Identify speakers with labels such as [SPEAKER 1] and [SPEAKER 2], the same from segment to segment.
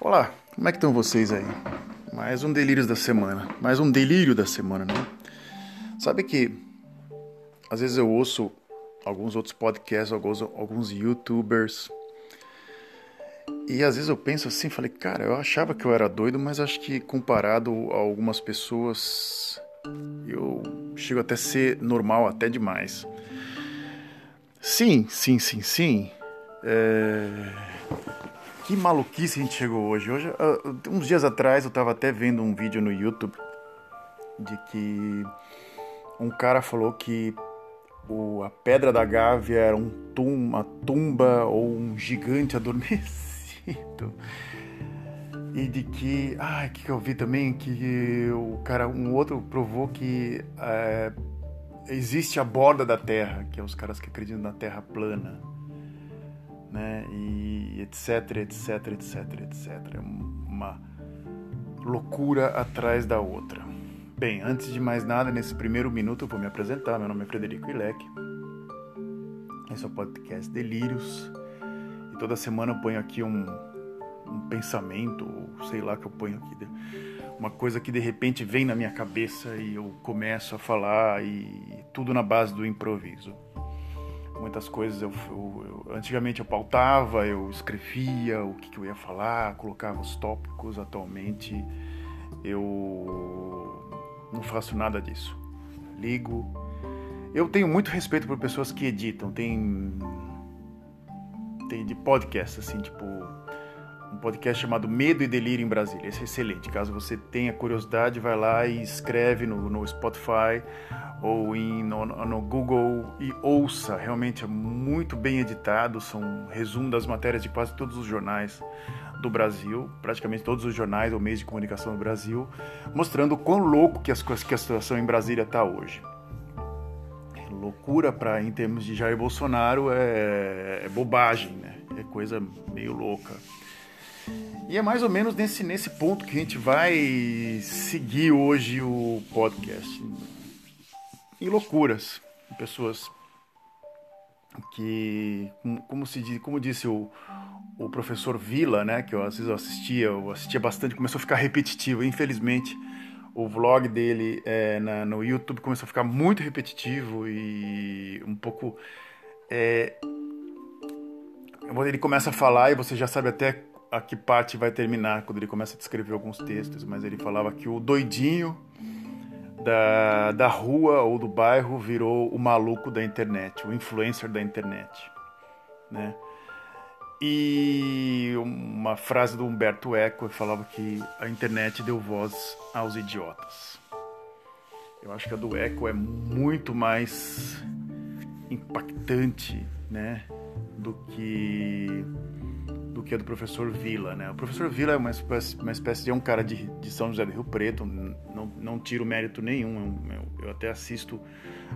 [SPEAKER 1] Olá, como é que estão vocês aí? Mais um delírio da semana, mais um delírio da semana, né? Sabe que às vezes eu ouço alguns outros podcasts, alguns, alguns youtubers e às vezes eu penso assim, falei, cara, eu achava que eu era doido, mas acho que comparado a algumas pessoas eu chego até a ser normal, até demais. Sim, sim, sim, sim. É... Que maluquice a gente chegou hoje. Hoje, uh, uns dias atrás, eu estava até vendo um vídeo no YouTube de que um cara falou que o, a pedra da Gávea era um tum, uma tumba ou um gigante adormecido. E de que, que, que eu vi também que o cara, um outro provou que é, existe a borda da Terra, que é os caras que acreditam na Terra plana né? E etc, etc, etc, etc. Uma loucura atrás da outra. Bem, antes de mais nada, nesse primeiro minuto eu vou me apresentar. Meu nome é Frederico Ilec. Esse é o podcast Delírios. E toda semana eu ponho aqui um, um pensamento, ou sei lá que eu ponho aqui, uma coisa que de repente vem na minha cabeça e eu começo a falar e tudo na base do improviso muitas coisas eu, eu, eu, antigamente eu pautava, eu escrevia o que, que, eu ia falar, colocava os tópicos. Atualmente eu não faço nada disso. Ligo. Eu tenho muito respeito por pessoas que editam. Tem tem de podcast assim, tipo um podcast chamado Medo e Delírio em Brasília. Esse é excelente. Caso você tenha curiosidade, vai lá e escreve no, no Spotify ou em, no, no, Google e ouça. Realmente é muito bem editado. São resumo das matérias de quase todos os jornais do Brasil, praticamente todos os jornais ou meios de comunicação do Brasil, mostrando o quão louco que, as, que a situação em Brasília está hoje. Loucura para em termos de Jair Bolsonaro é, é bobagem, né? É coisa meio louca. E é mais ou menos nesse, nesse ponto que a gente vai seguir hoje o podcast. Em loucuras. Pessoas que, como, se como disse o, o professor Vila, né, que eu, às vezes eu assistia, eu assistia bastante, começou a ficar repetitivo. Infelizmente, o vlog dele é, na, no YouTube começou a ficar muito repetitivo e um pouco. É, ele começa a falar e você já sabe até a que parte vai terminar quando ele começa a descrever alguns textos, mas ele falava que o doidinho da, da rua ou do bairro virou o maluco da internet, o influencer da internet, né? E uma frase do Humberto Eco falava que a internet deu voz aos idiotas. Eu acho que a do Eco é muito mais impactante, né, do que do que a do professor Vila, né? O professor Vila é uma espécie, uma espécie de um cara de, de São José do Rio Preto, não, não tiro mérito nenhum, eu, eu, até assisto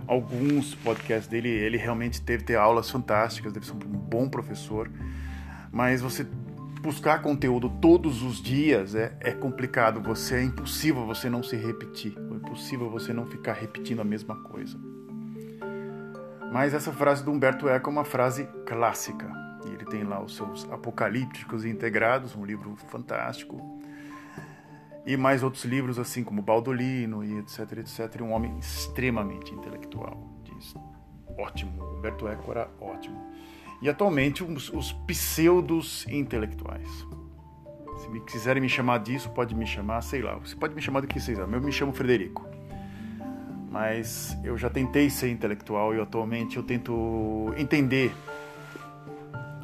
[SPEAKER 1] alguns podcasts dele, ele realmente teve ter aulas fantásticas, deve ser um bom professor, mas você buscar conteúdo todos os dias é, é complicado, você é impossível você não se repetir, é impossível você não ficar repetindo a mesma coisa. Mas essa frase do Humberto Eco é uma frase clássica, e ele tem lá os seus Apocalípticos Integrados, um livro fantástico. E mais outros livros, assim como Baldolino e etc, etc. Um homem extremamente intelectual. Diz, ótimo, Humberto Eco era ótimo. E atualmente os, os pseudos intelectuais. Se me quiserem me chamar disso, pode me chamar, sei lá. Você pode me chamar do que vocês Eu me chamo Frederico. Mas eu já tentei ser intelectual e atualmente eu tento entender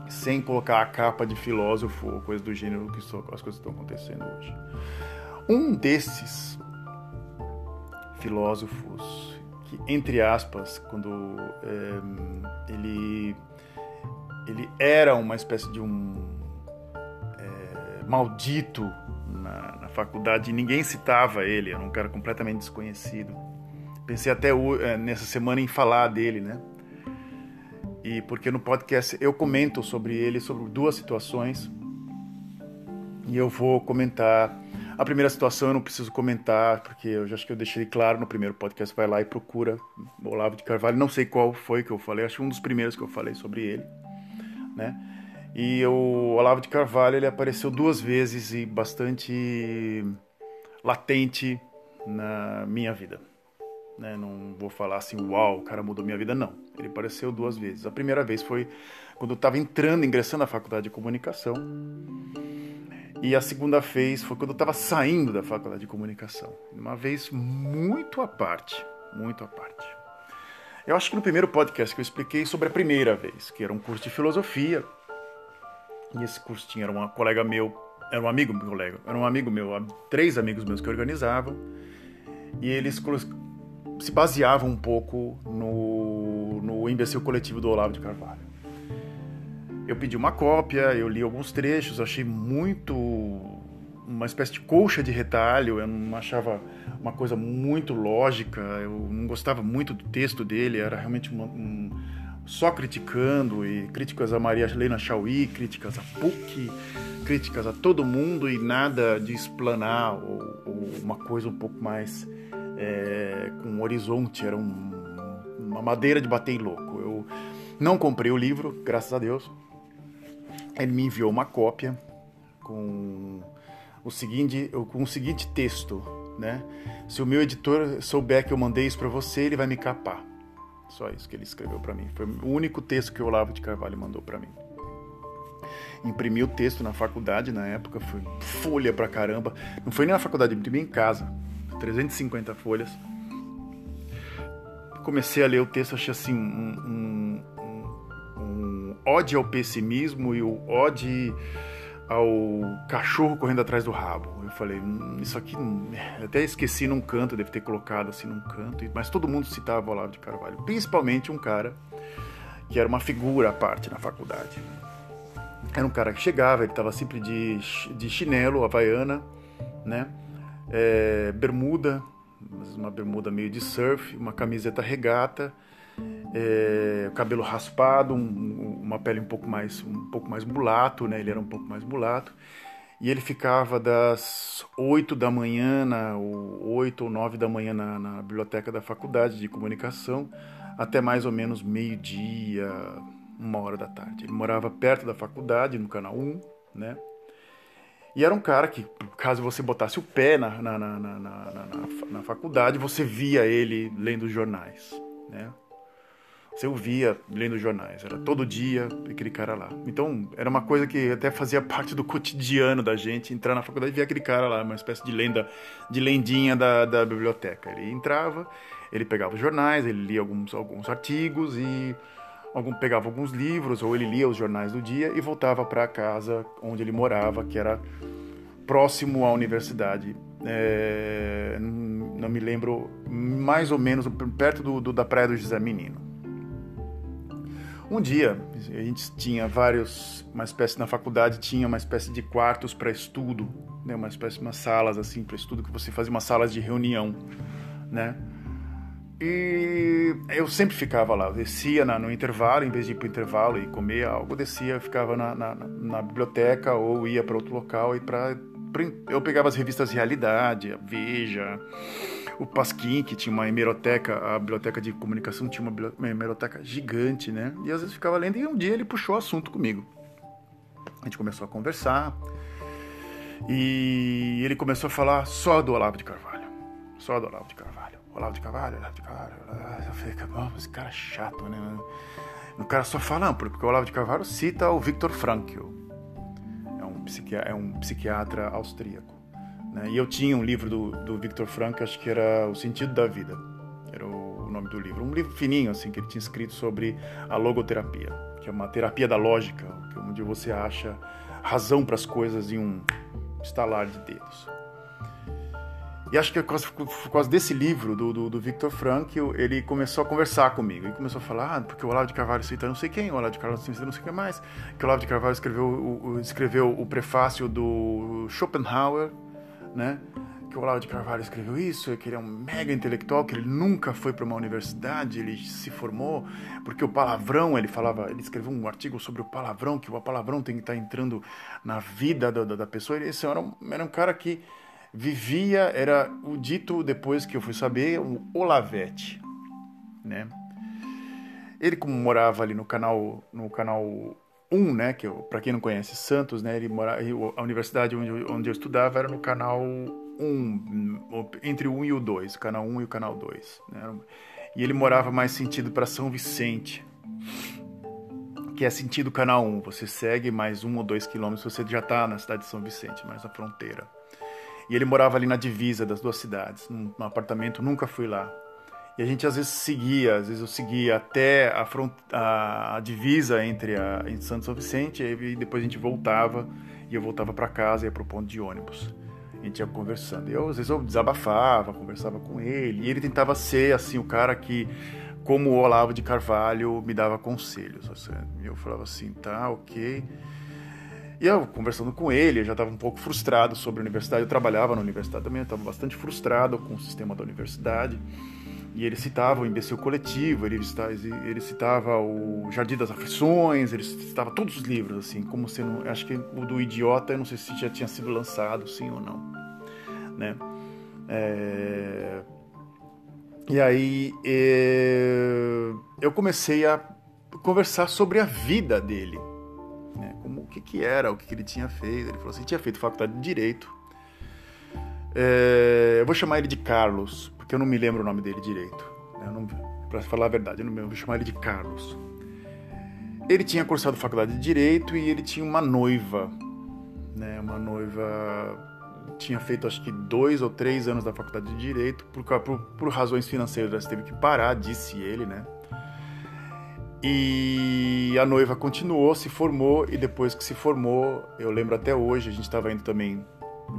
[SPEAKER 1] sem colocar a capa de filósofo ou coisa do gênero que são as coisas estão acontecendo hoje. Um desses filósofos que, entre aspas, quando é, ele ele era uma espécie de um é, maldito na, na, faculdade, ninguém citava ele, era um cara completamente desconhecido. Pensei até é, nessa semana em falar dele, né? E porque no podcast eu comento sobre ele, sobre duas situações. E eu vou comentar. A primeira situação eu não preciso comentar, porque eu já acho que eu deixei claro no primeiro podcast. Vai lá e procura Olavo de Carvalho. Não sei qual foi que eu falei, acho que um dos primeiros que eu falei sobre ele, né? E o Olavo de Carvalho ele apareceu duas vezes e bastante latente na minha vida. Né? Não vou falar assim, uau, o cara mudou minha vida, não. Ele apareceu duas vezes. A primeira vez foi quando eu estava entrando, ingressando na faculdade de comunicação. E a segunda vez foi quando eu estava saindo da faculdade de comunicação. Uma vez muito à parte, muito à parte. Eu acho que no primeiro podcast que eu expliquei sobre a primeira vez, que era um curso de filosofia, e esse curso tinha um colega meu, era um amigo meu colega, era um amigo meu, três amigos meus que organizavam, e eles se baseavam um pouco no, no imbecil coletivo do Olavo de Carvalho. Eu pedi uma cópia, eu li alguns trechos, achei muito uma espécie de colcha de retalho, eu não achava uma coisa muito lógica, eu não gostava muito do texto dele, era realmente uma, um, só criticando, e críticas a Maria Helena Chauí, críticas a PUC, críticas a todo mundo e nada de explanar ou, ou uma coisa um pouco mais é, com horizonte, era um, uma madeira de bater louco. Eu não comprei o livro, graças a Deus. Ele me enviou uma cópia com o seguinte, com o seguinte texto, né? Se o meu editor souber que eu mandei isso para você, ele vai me capar. Só isso que ele escreveu para mim. Foi o único texto que o Olavo de Carvalho mandou para mim. Imprimi o texto na faculdade na época, foi folha pra caramba. Não foi nem na faculdade, imprimi em casa. 350 folhas. Comecei a ler o texto, achei assim um, um, um, ódio ao pessimismo e o ódio ao cachorro correndo atrás do rabo. Eu falei, hum, isso aqui até esqueci num canto, deve ter colocado assim num canto, mas todo mundo citava o Olavo de Carvalho, principalmente um cara que era uma figura à parte na faculdade. Era um cara que chegava, ele estava sempre de, de chinelo, havaiana, né? É, bermuda, uma bermuda meio de surf, uma camiseta regata, é, cabelo raspado, um, uma pele um pouco mais um pouco mais mulato, né? Ele era um pouco mais mulato. E ele ficava das 8 da manhã, na, ou 8 ou 9 da manhã na, na biblioteca da faculdade de comunicação, até mais ou menos meio-dia, uma hora da tarde. Ele morava perto da faculdade, no canal 1, né? E era um cara que, caso você botasse o pé na, na, na, na, na, faculdade, você via ele lendo jornais, né? Você ouvia lendo jornais, era todo dia aquele cara lá. Então, era uma coisa que até fazia parte do cotidiano da gente, entrar na faculdade e ver aquele cara lá, uma espécie de lenda, de lendinha da, da biblioteca. Ele entrava, ele pegava os jornais, ele lia alguns, alguns artigos e algum, pegava alguns livros, ou ele lia os jornais do dia e voltava para a casa onde ele morava, que era próximo à universidade. É, não me lembro, mais ou menos perto do, do, da praia do José Menino. Um dia, a gente tinha vários, uma espécie na faculdade tinha uma espécie de quartos para estudo, né, uma espécie de umas salas assim para estudo que você fazia umas salas de reunião, né? E eu sempre ficava lá, descia na, no intervalo, em vez de ir para o intervalo e comer algo, descia, ficava na, na, na biblioteca ou ia para outro local e para eu pegava as revistas Realidade, a Veja, o Pasquim, que tinha uma hemeroteca, a biblioteca de comunicação tinha uma hemeroteca gigante, né? E às vezes ficava lendo e um dia ele puxou o assunto comigo. A gente começou a conversar e ele começou a falar só do Olavo de Carvalho. Só do Olavo de Carvalho. Olavo de Carvalho, Olavo de Carvalho. Eu falei, esse cara é chato, né? O cara só fala, porque o Olavo de Carvalho cita o Viktor Frankl. Psiquiatra, é um psiquiatra austríaco. Né? E eu tinha um livro do, do Viktor Frankl, acho que era O Sentido da Vida, era o nome do livro. Um livro fininho, assim, que ele tinha escrito sobre a logoterapia, que é uma terapia da lógica, é onde você acha razão para as coisas em um estalar de dedos. E acho que por causa, por causa desse livro do, do, do, Victor Frankl, ele começou a conversar comigo. Ele começou a falar, ah, porque o Olavo de Carvalho cita não sei quem, o Olavo de Carvalho cita não sei quem mais, que o Olavo de Carvalho escreveu o, escreveu o prefácio do Schopenhauer, né? Que o Olavo de Carvalho escreveu isso, que ele é um mega intelectual, que ele nunca foi para uma universidade, ele se formou, porque o palavrão, ele falava, ele escreveu um artigo sobre o palavrão, que o palavrão tem que estar tá entrando na vida da, da, da pessoa. Esse era um, era um cara que vivia, era o dito depois que eu fui saber, o Olavete, né? Ele como morava ali no canal, no canal 1, né, que para quem não conhece Santos, né, ele mora, a universidade onde, onde eu estudava era no canal 1, entre o 1 e o 2, o canal 1 e o canal 2. Né, e ele morava mais sentido para São Vicente, que é sentido canal 1. Você segue mais um ou dois quilômetros, você já está na cidade de São Vicente, mais na fronteira. E ele morava ali na divisa das duas cidades, num, num apartamento, nunca fui lá. E a gente às vezes seguia, às vezes eu seguia até a, front, a, a divisa entre a entre Santo São Vicente e depois a gente voltava e eu voltava para casa e ia pro ponto de ônibus. A gente ia conversando. Eu às vezes eu desabafava, conversava com ele e ele tentava ser assim o cara que como o Olavo de Carvalho me dava conselhos. Eu falava assim, tá, ok. E eu conversando com ele, eu já estava um pouco frustrado sobre a universidade. Eu trabalhava na universidade também, estava bastante frustrado com o sistema da universidade. E ele citava o imbecil coletivo, ele citava, ele citava o Jardim das Aflições, ele citava todos os livros, assim, como sendo. Acho que o do Idiota, eu não sei se já tinha sido lançado, sim ou não. Né? É... E aí é... eu comecei a conversar sobre a vida dele. Né? Como, o que, que era, o que, que ele tinha feito. Ele falou assim: tinha feito faculdade de Direito. É... eu vou chamar ele de Carlos, porque eu não me lembro o nome dele direito. Né? Para falar a verdade, eu não lembro, vou chamar ele de Carlos. Ele tinha cursado faculdade de Direito e ele tinha uma noiva, né? Uma noiva tinha feito acho que dois ou três anos da faculdade de Direito, por, por, por razões financeiras teve que parar, disse ele, né? E a noiva continuou, se formou e depois que se formou, eu lembro até hoje, a gente estava indo também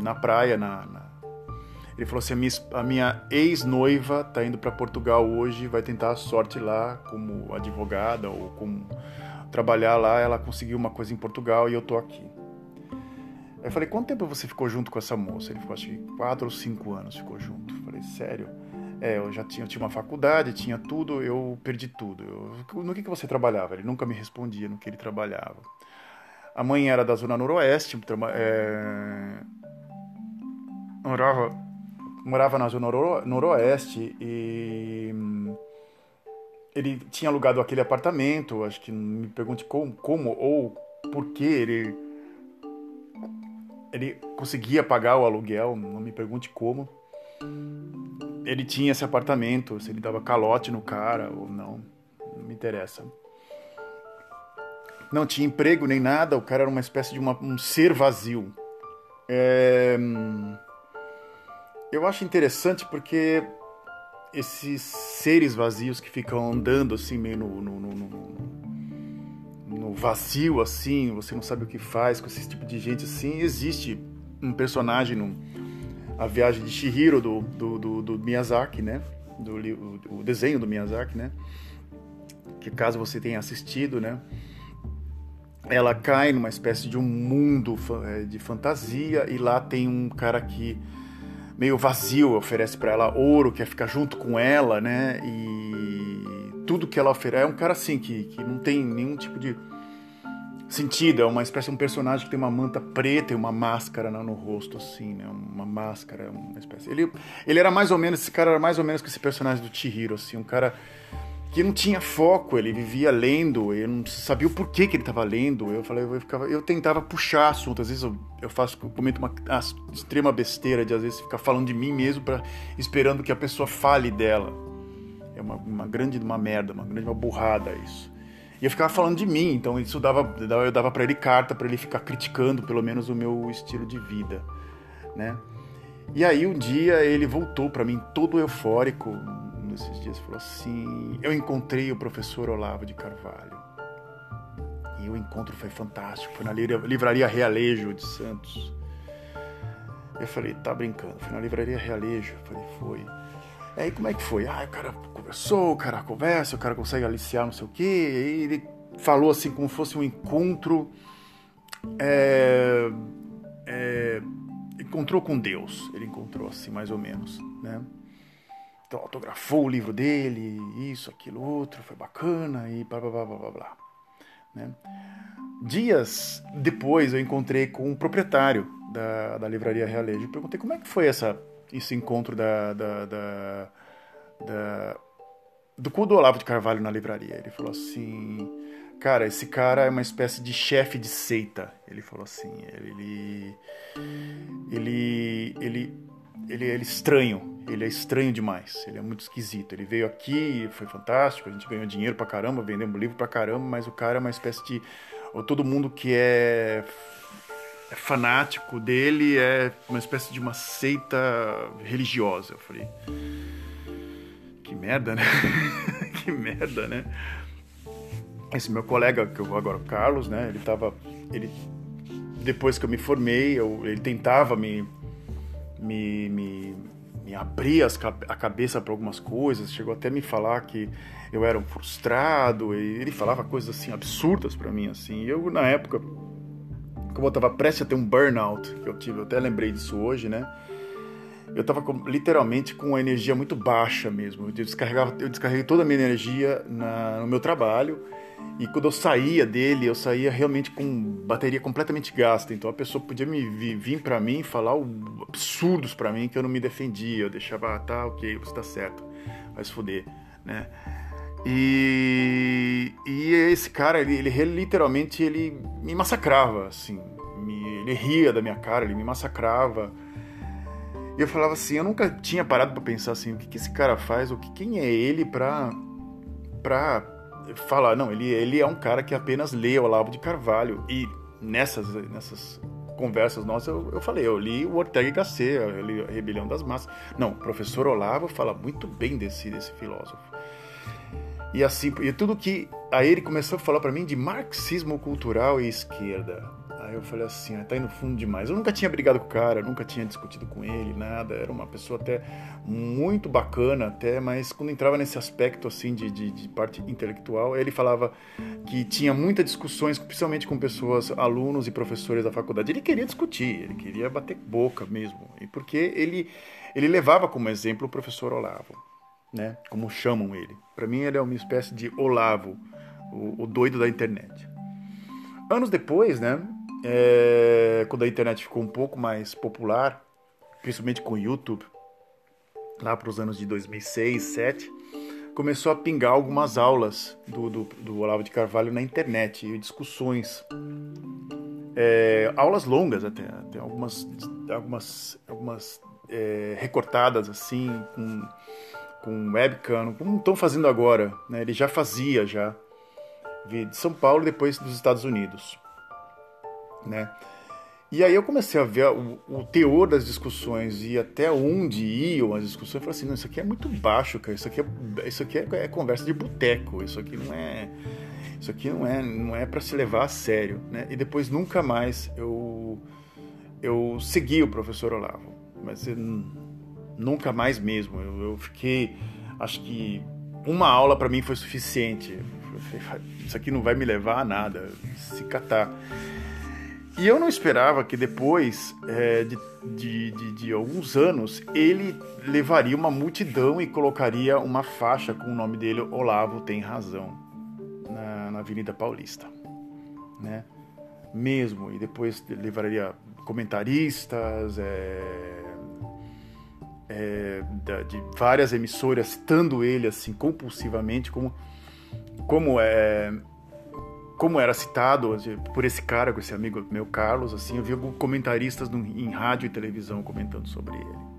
[SPEAKER 1] na praia, na, na ele falou assim: a minha, minha ex-noiva está indo para Portugal hoje, vai tentar a sorte lá como advogada ou como trabalhar lá. Ela conseguiu uma coisa em Portugal e eu tô aqui. Eu falei: quanto tempo você ficou junto com essa moça? Ele falou: acho que quatro ou cinco anos ficou junto. Eu falei: sério? É, eu já tinha, eu tinha uma faculdade, tinha tudo, eu perdi tudo. Eu, no que, que você trabalhava? Ele nunca me respondia no que ele trabalhava. A mãe era da zona noroeste, é, morava morava na zona noro, noroeste e ele tinha alugado aquele apartamento, acho que me pergunte como, como ou por que ele ele conseguia pagar o aluguel, não me pergunte como. Ele tinha esse apartamento, se ele dava calote no cara ou não, não me interessa. Não tinha emprego nem nada, o cara era uma espécie de uma, um ser vazio. É, eu acho interessante porque esses seres vazios que ficam andando assim meio no, no, no, no, vazio assim, você não sabe o que faz com esse tipo de gente assim, existe um personagem no A Viagem de Shihiro do, do, do, do Miyazaki, né? Do, o, o desenho do Miyazaki, né? Que caso você tenha assistido, né? Ela cai numa espécie de um mundo eh, de fantasia e lá tem um cara que meio vazio, oferece para ela ouro, quer ficar junto com ela, né? E tudo que ela oferece é um cara assim que, que não tem nenhum tipo de sentido, é uma espécie de um personagem que tem uma manta preta e uma máscara no, no rosto assim, né? Uma máscara, uma espécie. Ele ele era mais ou menos esse cara era mais ou menos que esse personagem do Chihiro assim, um cara que não tinha foco, ele vivia lendo, eu não sabia o porquê que ele estava lendo. Eu falei, eu, ficava, eu tentava puxar assunto, às vezes eu, eu faço, eu cometo uma extrema besteira de às vezes ficar falando de mim mesmo para esperando que a pessoa fale dela. É uma, uma grande uma merda, uma grande uma burrada isso. E eu ficava falando de mim, então isso dava, eu dava para ele carta para ele ficar criticando pelo menos o meu estilo de vida, né? E aí um dia ele voltou para mim todo eufórico, esses dias falou assim: Eu encontrei o professor Olavo de Carvalho. E o encontro foi fantástico. Foi na livraria Realejo de Santos. Eu falei: Tá brincando? Foi na livraria Realejo. Eu falei: Foi. Aí como é que foi? Ah, o cara conversou, o cara conversa, o cara consegue aliciar não sei o quê. E ele falou assim como fosse um encontro. É, é, encontrou com Deus. Ele encontrou assim, mais ou menos, né? Então, autografou o livro dele, isso, aquilo, outro, foi bacana e blá blá blá blá blá. Né? Dias depois eu encontrei com o proprietário da, da livraria Realejo e perguntei como é que foi essa, esse encontro da, da, da, da do cu do Olavo de Carvalho na livraria. Ele falou assim: Cara, esse cara é uma espécie de chefe de seita. Ele falou assim, ele ele ele ele é estranho, ele é estranho demais, ele é muito esquisito. Ele veio aqui, foi fantástico, a gente ganhou dinheiro pra caramba, vendemos livro pra caramba, mas o cara é uma espécie de todo mundo que é é fanático dele, é uma espécie de uma seita religiosa. Eu falei, que merda, né? que merda, né? Esse meu colega, que eu agora, o Carlos, né? Ele tava. Ele, depois que eu me formei, eu, ele tentava me, me, me, me abrir as, a cabeça para algumas coisas. Chegou até a me falar que eu era um frustrado. E ele falava coisas assim absurdas para mim, assim. E eu, na época, como eu estava prestes a ter um burnout, que eu tive, eu até lembrei disso hoje, né? Eu estava literalmente com uma energia muito baixa mesmo. Eu descarregava, eu descarreguei toda a minha energia na, no meu trabalho e quando eu saía dele, eu saía realmente com bateria completamente gasta. Então a pessoa podia me vir, para mim falar absurdos para mim que eu não me defendia. Eu deixava, ah, tá, ok, você tá certo, vai se fuder, né? E, e esse cara, ele, ele, literalmente ele me massacrava, assim. Me, ele ria da minha cara, ele me massacrava. E eu falava assim, eu nunca tinha parado para pensar assim, o que, que esse cara faz, o que quem é ele pra, pra falar, não, ele, ele é um cara que apenas lê Olavo de Carvalho. E nessas, nessas conversas nossas eu, eu falei, eu li o Ortega y Gasset, eu li a Rebelião das Massas. Não, o professor Olavo fala muito bem desse, desse filósofo. E assim, e tudo que aí ele começou a falar para mim de marxismo cultural e esquerda. Aí eu falei assim, ah, tá indo fundo demais. Eu nunca tinha brigado com o cara, nunca tinha discutido com ele, nada. Era uma pessoa até muito bacana, até, mas quando entrava nesse aspecto assim de, de, de parte intelectual, ele falava que tinha muitas discussões, principalmente com pessoas, alunos e professores da faculdade. Ele queria discutir, ele queria bater boca mesmo. E porque ele, ele levava como exemplo o professor Olavo né? Como chamam ele. Para mim ele é uma espécie de Olavo, o, o doido da internet. Anos depois, né? É, quando a internet ficou um pouco mais popular, principalmente com o YouTube, lá para os anos de 2006, 2007, começou a pingar algumas aulas do, do, do Olavo de Carvalho na internet, e discussões. É, aulas longas até, até algumas, algumas, algumas é, recortadas assim, com com webcam, como estão fazendo agora. Né? Ele já fazia já de São Paulo depois dos Estados Unidos. Né? E aí eu comecei a ver o, o, teor das discussões e até onde iam as discussões. Eu falei assim, não, isso aqui é muito baixo, cara. Isso aqui é, isso aqui é, é conversa de boteco. Isso aqui não é, isso aqui não é, não é para se levar a sério, né? E depois nunca mais eu eu segui o professor Olavo, mas nunca mais mesmo. Eu, eu fiquei, acho que uma aula para mim foi suficiente. Isso aqui não vai me levar a nada, se catar. E eu não esperava que depois é, de, de, de, de, alguns anos ele levaria uma multidão e colocaria uma faixa com o nome dele, Olavo Tem Razão, na, na Avenida Paulista. Né? Mesmo. E depois levaria comentaristas, é, é, de várias emissoras citando ele assim compulsivamente como como é como era citado por esse cara, com esse amigo meu Carlos, assim, eu vi comentaristas em rádio e televisão comentando sobre ele.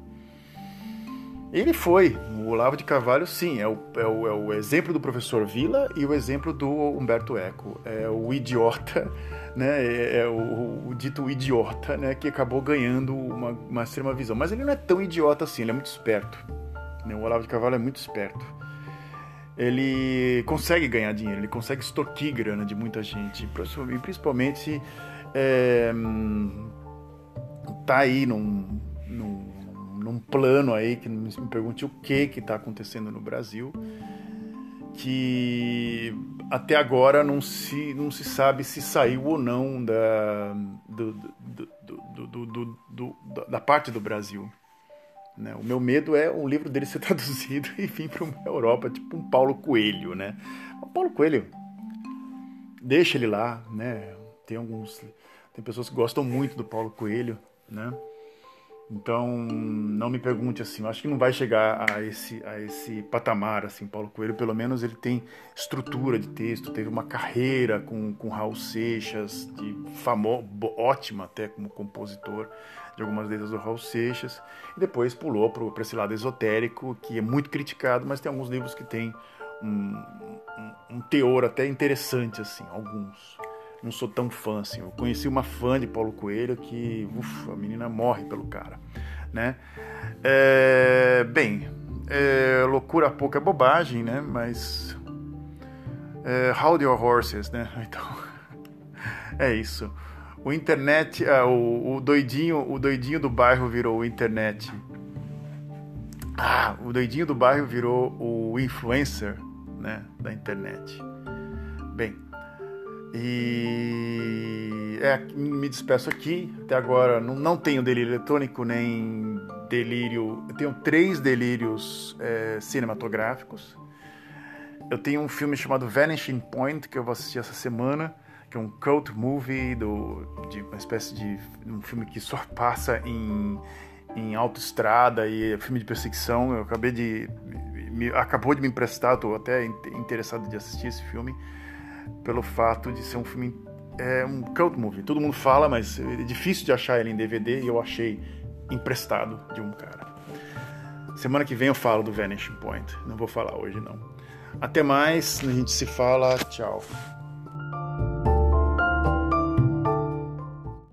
[SPEAKER 1] Ele foi, o Olavo de Carvalho, sim, é o, é o, é o exemplo do professor Vila e o exemplo do Humberto Eco. É o idiota né, é, é o, o, dito idiota, né, que acabou ganhando uma, uma extrema visão. Mas ele não é tão idiota assim, ele é muito esperto. Né? O Olavo de Carvalho é muito esperto. Ele consegue ganhar dinheiro, ele consegue extorquir grana de muita gente, principalmente é, tá aí num, num, num plano aí que me pergunte o que que está acontecendo no Brasil que até agora não se, não se sabe se saiu ou não da, do, do, do, da parte do Brasil. Né? O meu medo é um livro dele ser traduzido e vir para a Europa, tipo um Paulo Coelho. Né? O Paulo Coelho, deixa ele lá. Né? Tem alguns. Tem pessoas que gostam muito do Paulo Coelho. Né? Então, não me pergunte assim, eu acho que não vai chegar a esse, a esse patamar, assim, Paulo Coelho, pelo menos ele tem estrutura de texto, teve uma carreira com, com Raul Seixas, de famo, ótima até como compositor de algumas letras do Raul Seixas, e depois pulou para esse lado esotérico, que é muito criticado, mas tem alguns livros que tem um, um, um teor até interessante, assim, alguns não sou tão fã assim. Eu conheci uma fã de Paulo Coelho que, ufa, a menina morre pelo cara, né? É, bem, é, loucura pouca é bobagem, né? Mas é, How Your Horses, né? Então é isso. O internet, ah, o, o, doidinho, o doidinho do bairro virou o internet. Ah, o doidinho do bairro virou o influencer, né, da internet. E é, me despeço aqui. Até agora não, não tenho delírio eletrônico nem delírio. Eu tenho três delírios é, cinematográficos. Eu tenho um filme chamado Vanishing Point que eu vou assistir essa semana, que é um cult movie do, de uma espécie de um filme que só passa em, em autoestrada e é filme de perseguição. Eu acabei de me, acabou de me emprestar, estou até interessado de assistir esse filme pelo fato de ser um filme é um cult movie. Todo mundo fala, mas é difícil de achar ele em DVD e eu achei emprestado de um cara. Semana que vem eu falo do Vanishing Point. Não vou falar hoje não. Até mais, a gente se fala. Tchau.